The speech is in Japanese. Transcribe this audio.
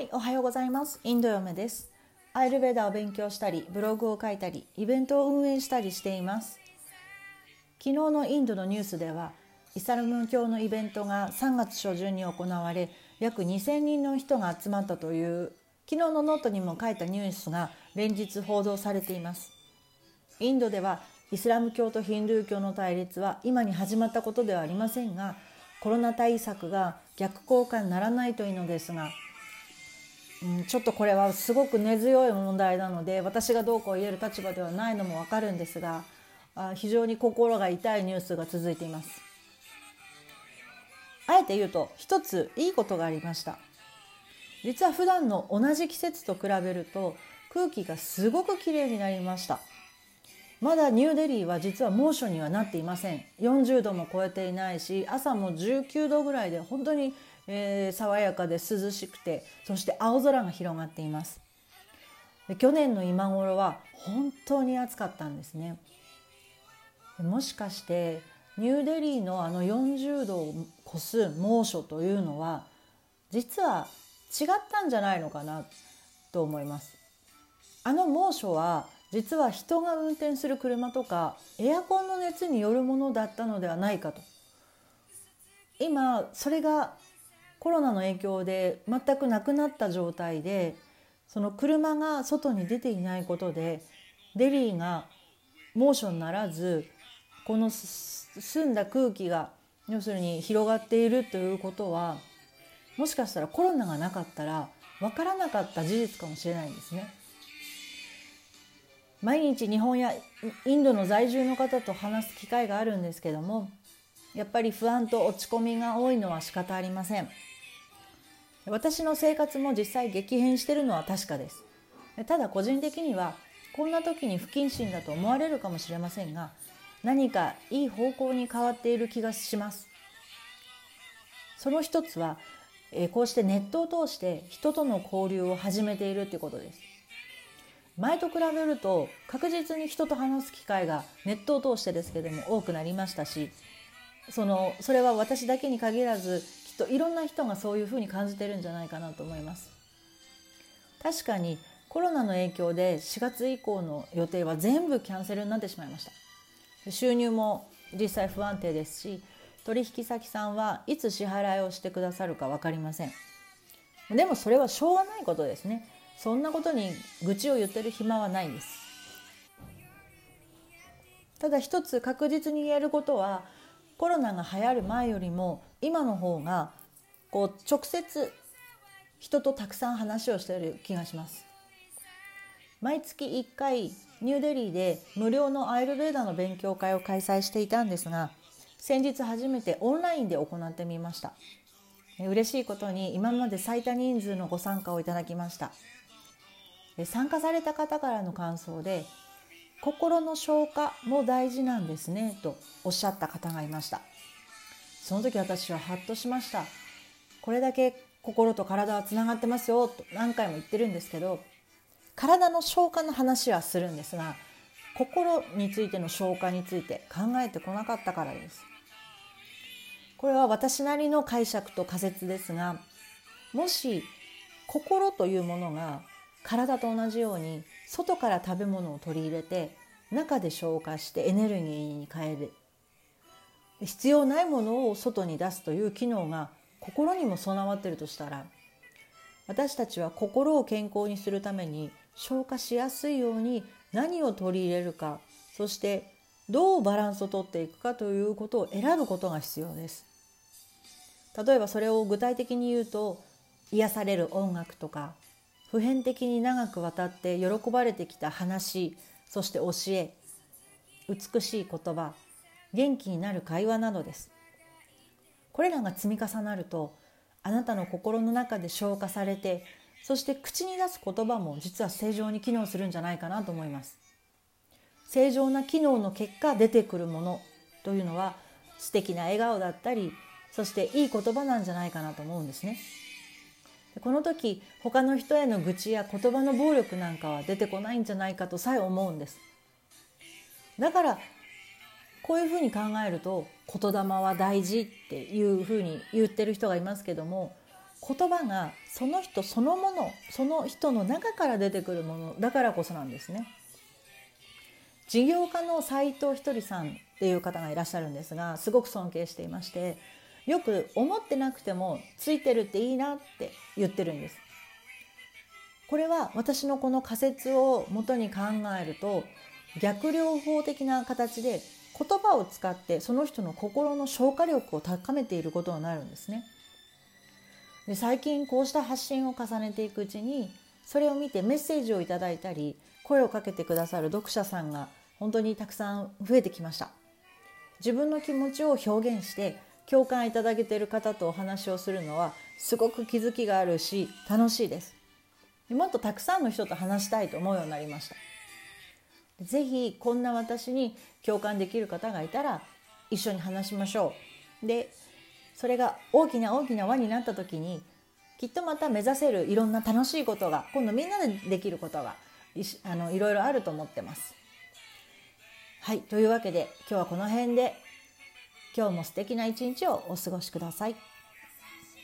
はい、おはようございます。インド嫁です。アーユルヴェーダを勉強したり、ブログを書いたり、イベントを運営したりしています。昨日のインドのニュースでは、イスラム教のイベントが3月初旬に行われ、約2000人の人が集まったという、昨日のノートにも書いたニュースが連日報道されています。インドではイスラム教とヒンドゥー教の対立は今に始まったことではありませんがコロナ対策が逆効果にならないといいのですが、うん、ちょっとこれはすごく根強い問題なので私がどうこう言える立場ではないのもわかるんですがあ非常に心が痛いニュースが続いています。あえて言うと一ついいことがありました。実は普段の同じ季節と比べると空気がすごくきれいになりました。まだニューデリーは実は猛暑にはなっていません40度も超えていないし朝も19度ぐらいで本当に、えー、爽やかで涼しくてそして青空が広がっています。で去年の今頃は本当に暑かったんですね。もしかしてニューデリーのあの40度を超す猛暑というのは実は違ったんじゃないのかなと思います。あの猛暑は実は人が運転する車とかエアコンの熱によるものだったのではないかと。今それがコロナの影響で全くなくなった状態でその車が外に出ていないことでデリーが猛暑にならずこの澄んだ空気が要するに広がっているということはもしかしたらコロナがなかったら分からなかった事実かもしれないんですね。毎日日本やインドの在住の方と話す機会があるんですけどもやっぱり不安と落ち込みが多いのは仕方ありません私の生活も実際激変してるのは確かです。ただ個人的にはこんな時に不謹慎だと思われるかもしれませんが何かいい方向に変わっている気がします。その一つはこうしてネットを通して人との交流を始めているということです。前と比べると確実に人と話す機会がネットを通してですけども多くなりましたしそのそれは私だけに限らずといろんな人がそういうふうに感じてるんじゃないかなと思います。確かにコロナの影響で4月以降の予定は全部キャンセルになってしまいました。収入も実際不安定ですし取引先さんはいつ支払いをしてくださるか分かりません。でもそれはしょうがないことですね。そんなことに愚痴を言ってる暇はないです。ただ一つ確実に言えることはコロナが流行る前よりも今の方がこう直接人とたくさん話をしている気がします。毎月1回ニューデリーで無料のアイルベーダの勉強会を開催していたんですが先日初めてオンラインで行ってみました。嬉しいことに今まで最多人数のご参加をいただきました。参加された方からの感想で心の消化も大事なんですねとおっしゃった方がいました。その時私はハッとしました。これだけ心と体はつながってますよと何回も言ってるんですけど体の消化の話はするんですが心についての消化について考えてこなかったからです。これは私なりの解釈と仮説ですがもし心というものが体と同じように外から食べ物を取り入れて中で消化してエネルギーに変える。必要ないものを外に出すという機能が心にも備わってるとしたら私たちは心を健康にするために消化しやすいように何を取り入れるかそしてどうバランスをとっていくかということを選ぶことが必要です。例えばそれを具体的に言うと癒される音楽とか普遍的に長くわたって喜ばれてきた話そして教え美しい言葉元気になる会話などです。これらが積み重なるとあなたの心の中で消化されてそして口に出す言葉も実は正常に機能するんじゃないかなと思います。正常な機能の結果出てくるものというのは素敵な笑顔だったりそしていい言葉なんじゃないかなと思うんですね。この時他の人への愚痴や言葉の暴力なんかは出てこないんじゃないかとさえ思うんですだからこういうふうに考えると言霊は大事っていうふうに言ってる人がいますけども言葉がその人そのものその人の中から出てくるものだからこそなんですね。事業家の斉藤ひとりさんっていう方がいらっしゃるんですがすごく尊敬していましてよく思ってなくてもついてるっていいなって言ってるんです。これは私のこの仮説をもとに考えると逆療法的な形で言葉を使ってその人の心の消化力を高めていることになるんですね。で最近こうした発信を重ねていくうちにそれを見てメッセージをいただいたり声をかけてくださる読者さんが本当にたくさん増えてきました自分の気持ちを表現して共感いただけている方とお話をするのはすごく気づきがあるし楽しいです。もっとたくさんの人と話したいと思うようになりました。是非こんな私に共感できる方がいたら一緒に話しましょう。でそれが大きな大きな輪になった時にきっとまた目指せるいろんな楽しいことが今度みんなでできることがいあのいろいろあると思ってます。はいというわけで今日はこの辺で今日も素敵な一日をお過ごしください。